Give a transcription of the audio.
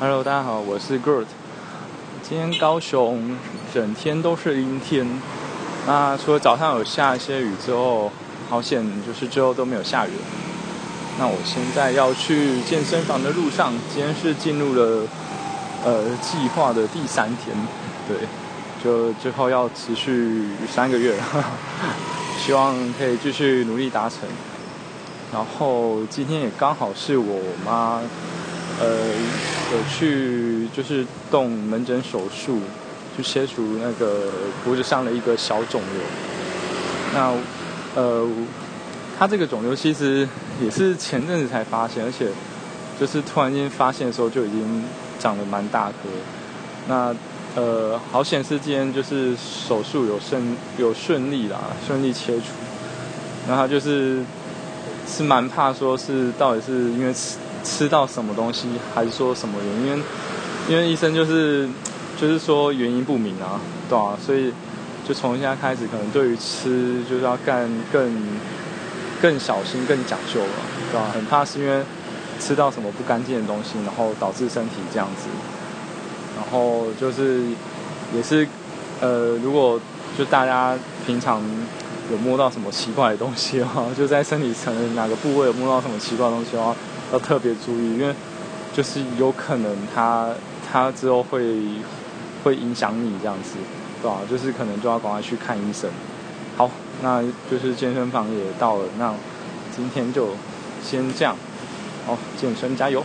Hello，大家好，我是 Gert。今天高雄整天都是阴天，那除了早上有下一些雨之后，好险就是之后都没有下雨。那我现在要去健身房的路上，今天是进入了呃计划的第三天，对，就之后要持续三个月，希望可以继续努力达成。然后今天也刚好是我妈。呃，有去就是动门诊手术，去切除那个脖子上的一个小肿瘤。那呃，他这个肿瘤其实也是前阵子才发现，而且就是突然间发现的时候就已经长得蛮大颗。那呃，好险是今天就是手术有顺有顺利啦，顺利切除。然后就是是蛮怕说是到底是因为。吃到什么东西，还是说什么原因？因为医生就是就是说原因不明啊，对吧？所以就从现在开始，可能对于吃就是要干更更小心、更讲究了，对吧？很怕是因为吃到什么不干净的东西，然后导致身体这样子。然后就是也是呃，如果就大家平常有摸到什么奇怪的东西的话，就在身体层哪个部位有摸到什么奇怪的东西的话。要特别注意，因为就是有可能他他之后会会影响你这样子，对吧？就是可能就要赶快去看医生。好，那就是健身房也到了，那今天就先这样，好，健身加油。